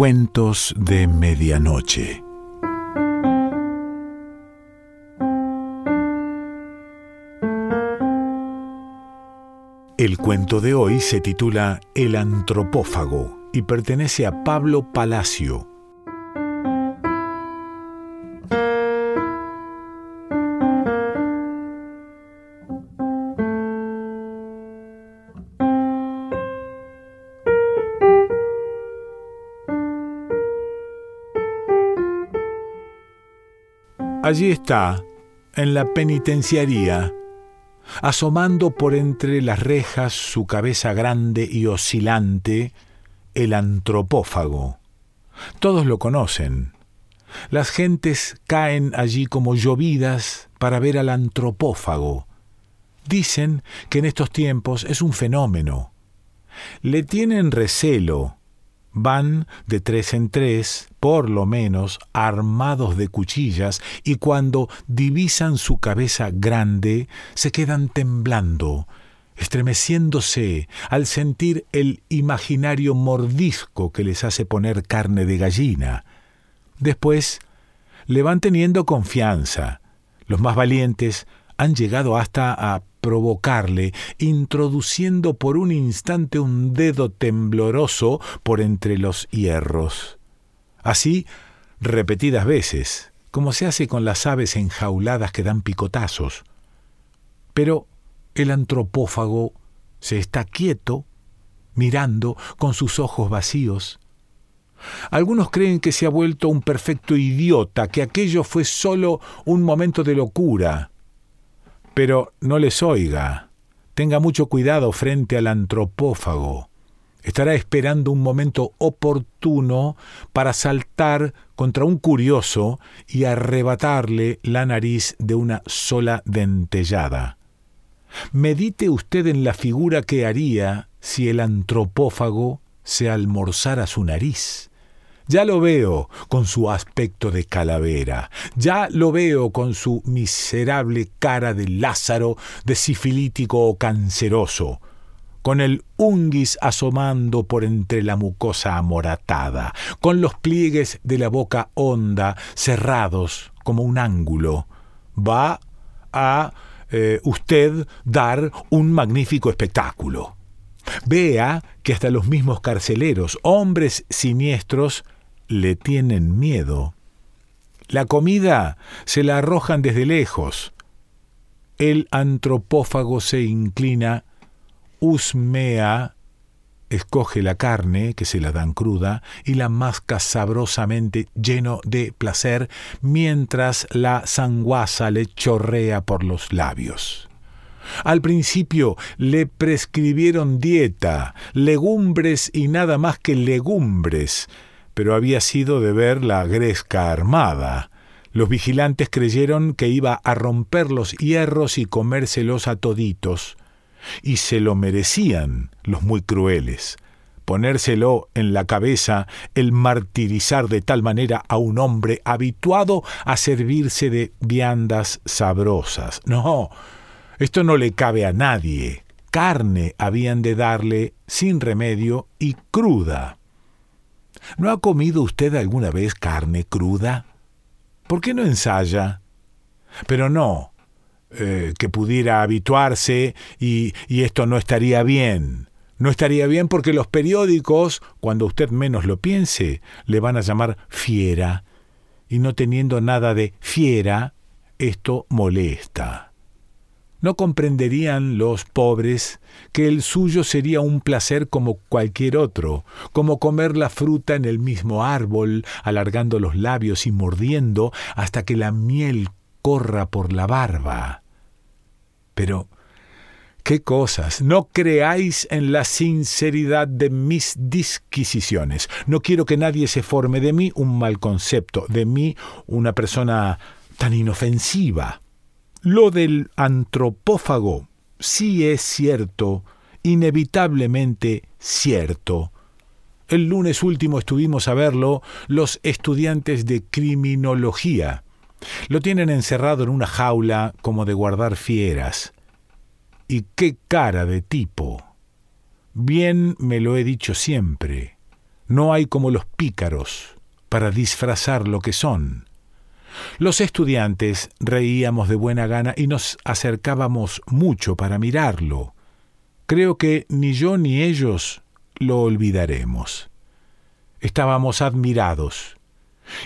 Cuentos de Medianoche. El cuento de hoy se titula El antropófago y pertenece a Pablo Palacio. Allí está, en la penitenciaría, asomando por entre las rejas su cabeza grande y oscilante, el antropófago. Todos lo conocen. Las gentes caen allí como llovidas para ver al antropófago. Dicen que en estos tiempos es un fenómeno. Le tienen recelo, Van de tres en tres, por lo menos, armados de cuchillas, y cuando divisan su cabeza grande, se quedan temblando, estremeciéndose al sentir el imaginario mordisco que les hace poner carne de gallina. Después, le van teniendo confianza. Los más valientes han llegado hasta a provocarle, introduciendo por un instante un dedo tembloroso por entre los hierros. Así, repetidas veces, como se hace con las aves enjauladas que dan picotazos. Pero el antropófago se está quieto, mirando con sus ojos vacíos. Algunos creen que se ha vuelto un perfecto idiota, que aquello fue solo un momento de locura, pero no les oiga. Tenga mucho cuidado frente al antropófago. Estará esperando un momento oportuno para saltar contra un curioso y arrebatarle la nariz de una sola dentellada. Medite usted en la figura que haría si el antropófago se almorzara su nariz. Ya lo veo con su aspecto de calavera, ya lo veo con su miserable cara de Lázaro, de sifilítico o canceroso, con el unguis asomando por entre la mucosa amoratada, con los pliegues de la boca honda cerrados como un ángulo. Va a eh, usted dar un magnífico espectáculo. Vea que hasta los mismos carceleros, hombres siniestros, le tienen miedo. La comida se la arrojan desde lejos. El antropófago se inclina, husmea, escoge la carne, que se la dan cruda, y la masca sabrosamente lleno de placer, mientras la sanguaza le chorrea por los labios. Al principio le prescribieron dieta, legumbres y nada más que legumbres, pero había sido de ver la gresca armada. Los vigilantes creyeron que iba a romper los hierros y comérselos a toditos. Y se lo merecían los muy crueles. Ponérselo en la cabeza el martirizar de tal manera a un hombre habituado a servirse de viandas sabrosas. No, esto no le cabe a nadie. Carne habían de darle sin remedio y cruda. ¿No ha comido usted alguna vez carne cruda? ¿Por qué no ensaya? Pero no, eh, que pudiera habituarse y, y esto no estaría bien. No estaría bien porque los periódicos, cuando usted menos lo piense, le van a llamar fiera. Y no teniendo nada de fiera, esto molesta. No comprenderían los pobres que el suyo sería un placer como cualquier otro, como comer la fruta en el mismo árbol, alargando los labios y mordiendo hasta que la miel corra por la barba. Pero, ¿qué cosas? No creáis en la sinceridad de mis disquisiciones. No quiero que nadie se forme de mí un mal concepto, de mí una persona tan inofensiva. Lo del antropófago sí es cierto, inevitablemente cierto. El lunes último estuvimos a verlo los estudiantes de criminología. Lo tienen encerrado en una jaula como de guardar fieras. Y qué cara de tipo. Bien me lo he dicho siempre. No hay como los pícaros para disfrazar lo que son. Los estudiantes reíamos de buena gana y nos acercábamos mucho para mirarlo. Creo que ni yo ni ellos lo olvidaremos. Estábamos admirados.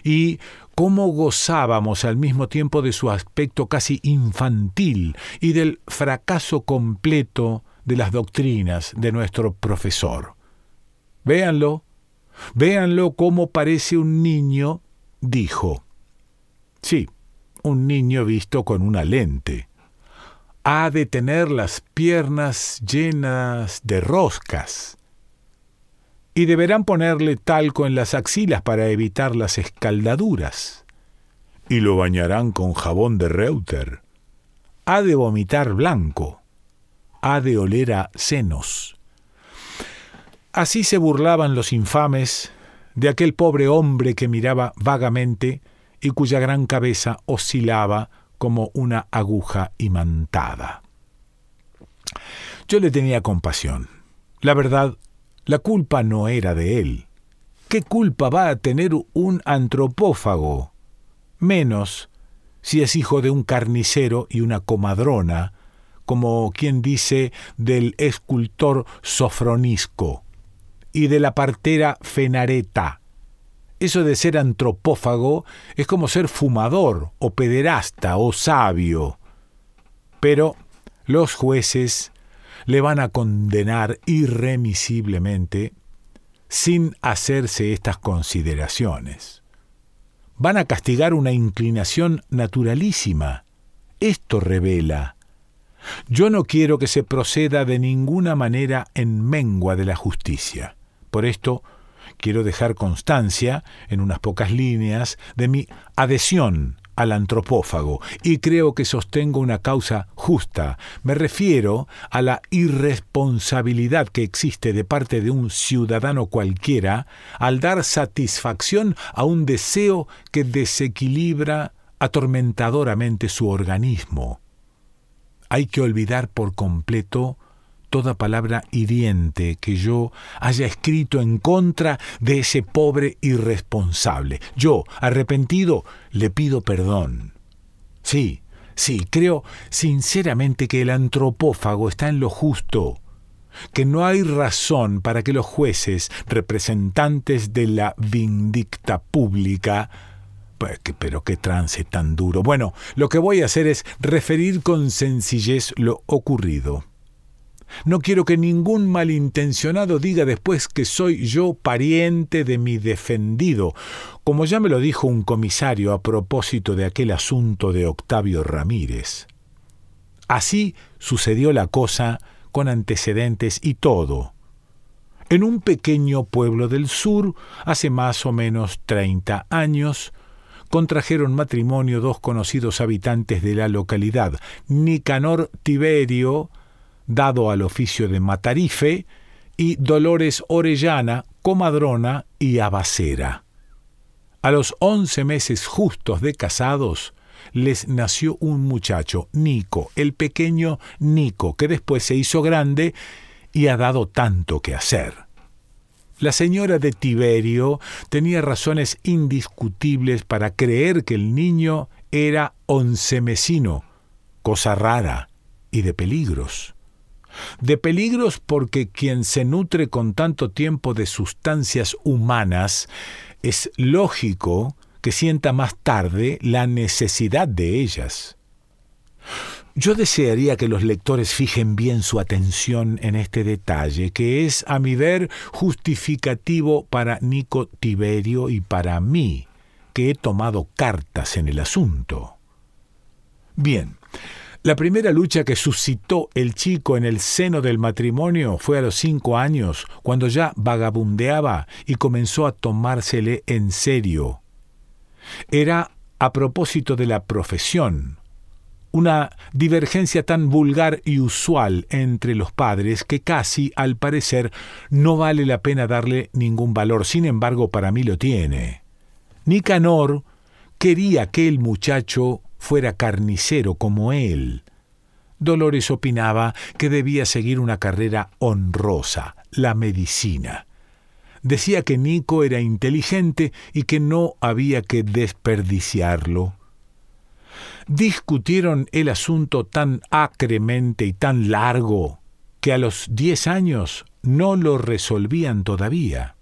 Y cómo gozábamos al mismo tiempo de su aspecto casi infantil y del fracaso completo de las doctrinas de nuestro profesor. Véanlo, véanlo cómo parece un niño, dijo. Sí, un niño visto con una lente. Ha de tener las piernas llenas de roscas. Y deberán ponerle talco en las axilas para evitar las escaldaduras. Y lo bañarán con jabón de Reuter. Ha de vomitar blanco. Ha de oler a senos. Así se burlaban los infames de aquel pobre hombre que miraba vagamente y cuya gran cabeza oscilaba como una aguja imantada. Yo le tenía compasión. La verdad, la culpa no era de él. ¿Qué culpa va a tener un antropófago? Menos si es hijo de un carnicero y una comadrona, como quien dice del escultor Sofronisco y de la partera Fenareta, eso de ser antropófago es como ser fumador o pederasta o sabio. Pero los jueces le van a condenar irremisiblemente sin hacerse estas consideraciones. Van a castigar una inclinación naturalísima. Esto revela. Yo no quiero que se proceda de ninguna manera en mengua de la justicia. Por esto, quiero dejar constancia, en unas pocas líneas, de mi adhesión al antropófago y creo que sostengo una causa justa. Me refiero a la irresponsabilidad que existe de parte de un ciudadano cualquiera al dar satisfacción a un deseo que desequilibra atormentadoramente su organismo. Hay que olvidar por completo toda palabra hiriente que yo haya escrito en contra de ese pobre irresponsable. Yo, arrepentido, le pido perdón. Sí, sí, creo sinceramente que el antropófago está en lo justo que no hay razón para que los jueces, representantes de la vindicta pública, pues, pero qué trance tan duro. Bueno, lo que voy a hacer es referir con sencillez lo ocurrido. No quiero que ningún malintencionado diga después que soy yo pariente de mi defendido, como ya me lo dijo un comisario a propósito de aquel asunto de Octavio Ramírez. Así sucedió la cosa con antecedentes y todo. En un pequeño pueblo del sur, hace más o menos treinta años, contrajeron matrimonio dos conocidos habitantes de la localidad, Nicanor Tiberio, dado al oficio de Matarife, y Dolores Orellana, comadrona y abacera. A los once meses justos de casados, les nació un muchacho, Nico, el pequeño Nico, que después se hizo grande y ha dado tanto que hacer. La señora de Tiberio tenía razones indiscutibles para creer que el niño era oncemesino, cosa rara y de peligros de peligros porque quien se nutre con tanto tiempo de sustancias humanas es lógico que sienta más tarde la necesidad de ellas. Yo desearía que los lectores fijen bien su atención en este detalle, que es, a mi ver, justificativo para Nico Tiberio y para mí, que he tomado cartas en el asunto. Bien, la primera lucha que suscitó el chico en el seno del matrimonio fue a los cinco años, cuando ya vagabundeaba y comenzó a tomársele en serio. Era a propósito de la profesión, una divergencia tan vulgar y usual entre los padres que casi, al parecer, no vale la pena darle ningún valor. Sin embargo, para mí lo tiene. Nicanor quería que el muchacho fuera carnicero como él. Dolores opinaba que debía seguir una carrera honrosa, la medicina. Decía que Nico era inteligente y que no había que desperdiciarlo. Discutieron el asunto tan acremente y tan largo que a los diez años no lo resolvían todavía.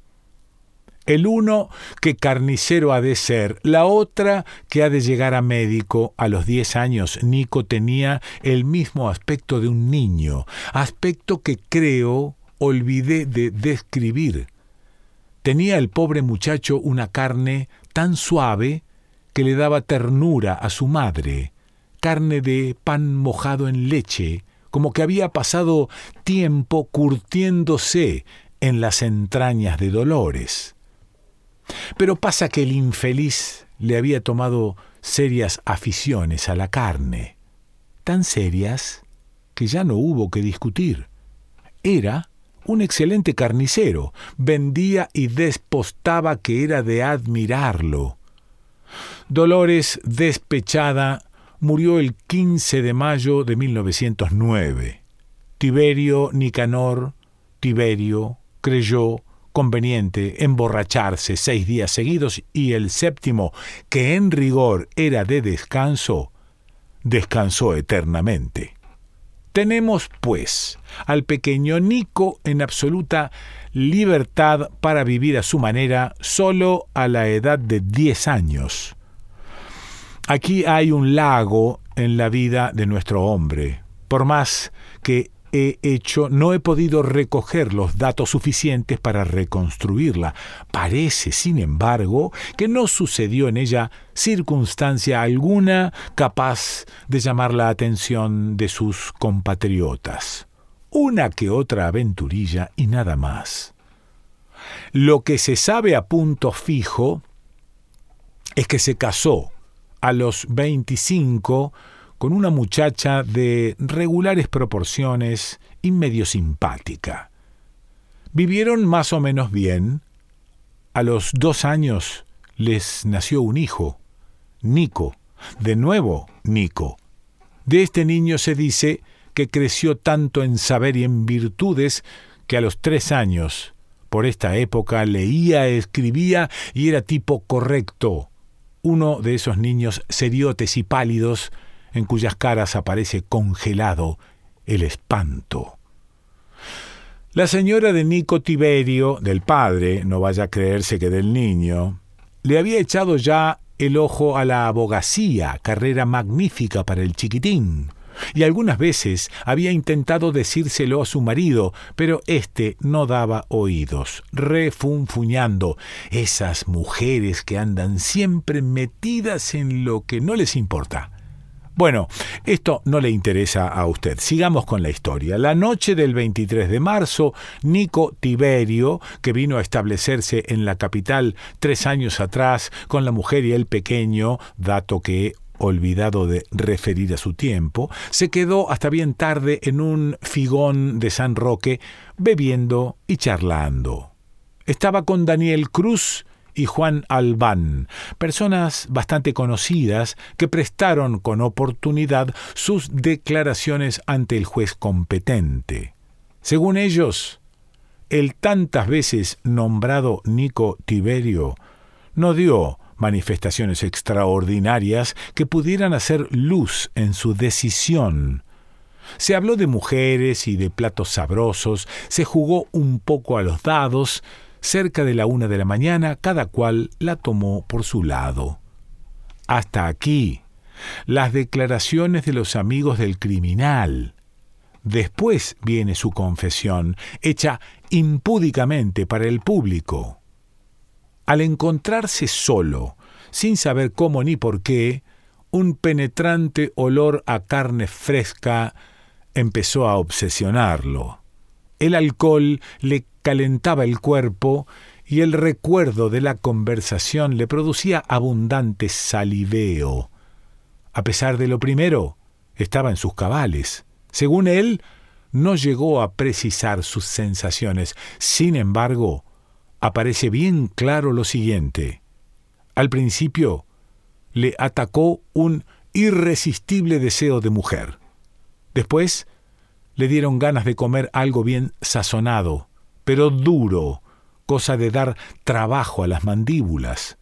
El uno que carnicero ha de ser, la otra que ha de llegar a médico. A los diez años Nico tenía el mismo aspecto de un niño, aspecto que creo olvidé de describir. Tenía el pobre muchacho una carne tan suave que le daba ternura a su madre, carne de pan mojado en leche, como que había pasado tiempo curtiéndose en las entrañas de Dolores. Pero pasa que el infeliz le había tomado serias aficiones a la carne, tan serias que ya no hubo que discutir. Era un excelente carnicero, vendía y despostaba que era de admirarlo. Dolores, despechada, murió el 15 de mayo de 1909. Tiberio Nicanor, Tiberio, creyó conveniente emborracharse seis días seguidos y el séptimo, que en rigor era de descanso, descansó eternamente. Tenemos, pues, al pequeño Nico en absoluta libertad para vivir a su manera solo a la edad de diez años. Aquí hay un lago en la vida de nuestro hombre. Por más que he hecho, no he podido recoger los datos suficientes para reconstruirla. Parece, sin embargo, que no sucedió en ella circunstancia alguna capaz de llamar la atención de sus compatriotas. Una que otra aventurilla y nada más. Lo que se sabe a punto fijo es que se casó a los 25 con una muchacha de regulares proporciones y medio simpática. Vivieron más o menos bien. A los dos años les nació un hijo, Nico, de nuevo Nico. De este niño se dice que creció tanto en saber y en virtudes que a los tres años, por esta época, leía, escribía y era tipo correcto, uno de esos niños seriotes y pálidos en cuyas caras aparece congelado el espanto. La señora de Nico Tiberio, del padre, no vaya a creerse que del niño, le había echado ya el ojo a la abogacía, carrera magnífica para el chiquitín, y algunas veces había intentado decírselo a su marido, pero éste no daba oídos, refunfuñando esas mujeres que andan siempre metidas en lo que no les importa. Bueno, esto no le interesa a usted. Sigamos con la historia. La noche del 23 de marzo, Nico Tiberio, que vino a establecerse en la capital tres años atrás con la mujer y el pequeño, dato que he olvidado de referir a su tiempo, se quedó hasta bien tarde en un figón de San Roque, bebiendo y charlando. Estaba con Daniel Cruz, y Juan Albán, personas bastante conocidas que prestaron con oportunidad sus declaraciones ante el juez competente. Según ellos, el tantas veces nombrado Nico Tiberio no dio manifestaciones extraordinarias que pudieran hacer luz en su decisión. Se habló de mujeres y de platos sabrosos, se jugó un poco a los dados, Cerca de la una de la mañana, cada cual la tomó por su lado. Hasta aquí, las declaraciones de los amigos del criminal. Después viene su confesión, hecha impúdicamente para el público. Al encontrarse solo, sin saber cómo ni por qué, un penetrante olor a carne fresca empezó a obsesionarlo. El alcohol le calentaba el cuerpo y el recuerdo de la conversación le producía abundante saliveo. A pesar de lo primero, estaba en sus cabales. Según él, no llegó a precisar sus sensaciones. Sin embargo, aparece bien claro lo siguiente. Al principio, le atacó un irresistible deseo de mujer. Después, le dieron ganas de comer algo bien sazonado, pero duro, cosa de dar trabajo a las mandíbulas.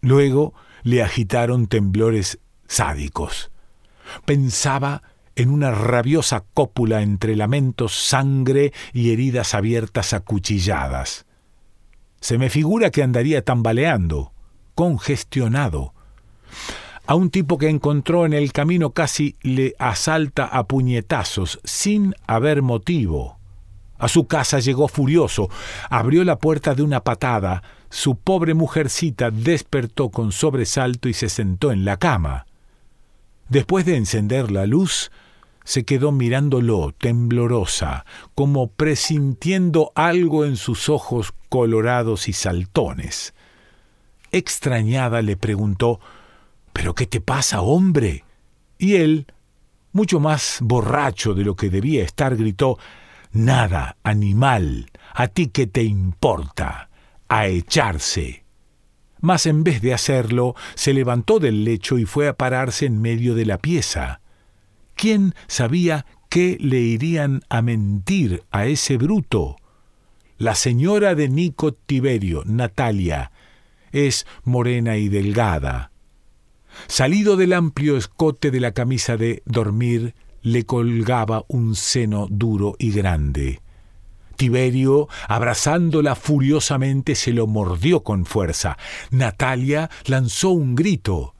Luego le agitaron temblores sádicos. Pensaba en una rabiosa cópula entre lamentos, sangre y heridas abiertas acuchilladas. Se me figura que andaría tambaleando, congestionado. A un tipo que encontró en el camino casi le asalta a puñetazos, sin haber motivo. A su casa llegó furioso, abrió la puerta de una patada, su pobre mujercita despertó con sobresalto y se sentó en la cama. Después de encender la luz, se quedó mirándolo, temblorosa, como presintiendo algo en sus ojos colorados y saltones. Extrañada le preguntó ¿Pero qué te pasa, hombre? Y él, mucho más borracho de lo que debía estar, gritó Nada, animal, a ti qué te importa, a echarse. Mas en vez de hacerlo, se levantó del lecho y fue a pararse en medio de la pieza. ¿Quién sabía qué le irían a mentir a ese bruto? La señora de Nico Tiberio, Natalia, es morena y delgada. Salido del amplio escote de la camisa de dormir, le colgaba un seno duro y grande. Tiberio, abrazándola furiosamente, se lo mordió con fuerza. Natalia lanzó un grito.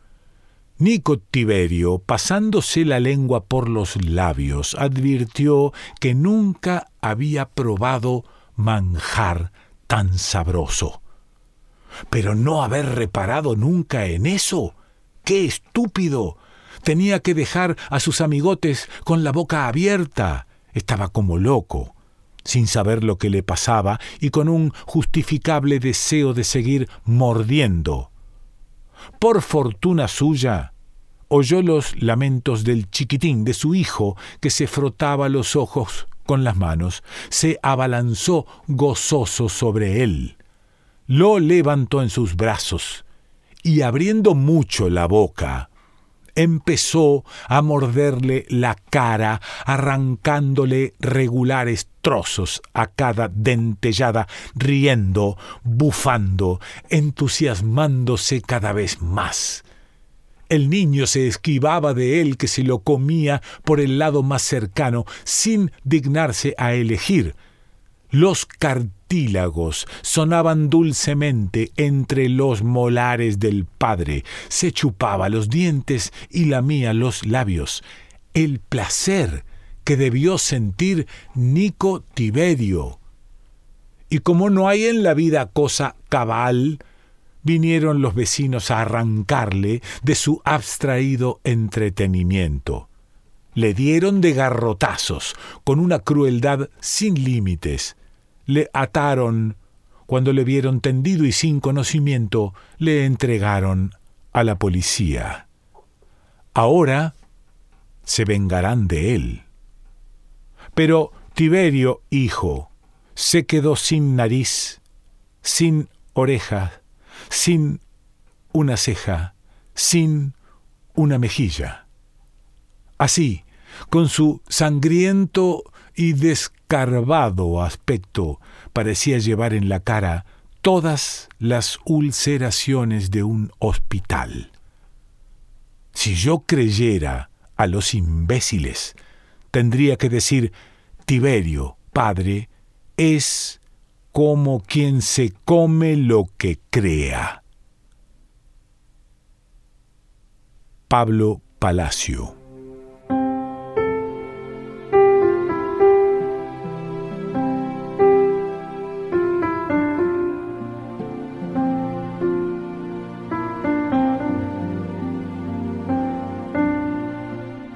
Nico Tiberio, pasándose la lengua por los labios, advirtió que nunca había probado manjar tan sabroso. Pero no haber reparado nunca en eso. ¡Qué estúpido! Tenía que dejar a sus amigotes con la boca abierta. Estaba como loco, sin saber lo que le pasaba y con un justificable deseo de seguir mordiendo. Por fortuna suya, oyó los lamentos del chiquitín de su hijo, que se frotaba los ojos con las manos, se abalanzó gozoso sobre él, lo levantó en sus brazos, y abriendo mucho la boca, empezó a morderle la cara, arrancándole regulares trozos a cada dentellada, riendo, bufando, entusiasmándose cada vez más. El niño se esquivaba de él que se lo comía por el lado más cercano, sin dignarse a elegir. Los sonaban dulcemente entre los molares del padre, se chupaba los dientes y lamía los labios. El placer que debió sentir Nico Tiberio. Y como no hay en la vida cosa cabal, vinieron los vecinos a arrancarle de su abstraído entretenimiento. Le dieron de garrotazos, con una crueldad sin límites, le ataron, cuando le vieron tendido y sin conocimiento, le entregaron a la policía. Ahora se vengarán de él. Pero Tiberio, hijo, se quedó sin nariz, sin oreja, sin una ceja, sin una mejilla. Así, con su sangriento y descarvado aspecto parecía llevar en la cara todas las ulceraciones de un hospital. Si yo creyera a los imbéciles, tendría que decir Tiberio, padre, es como quien se come lo que crea. Pablo Palacio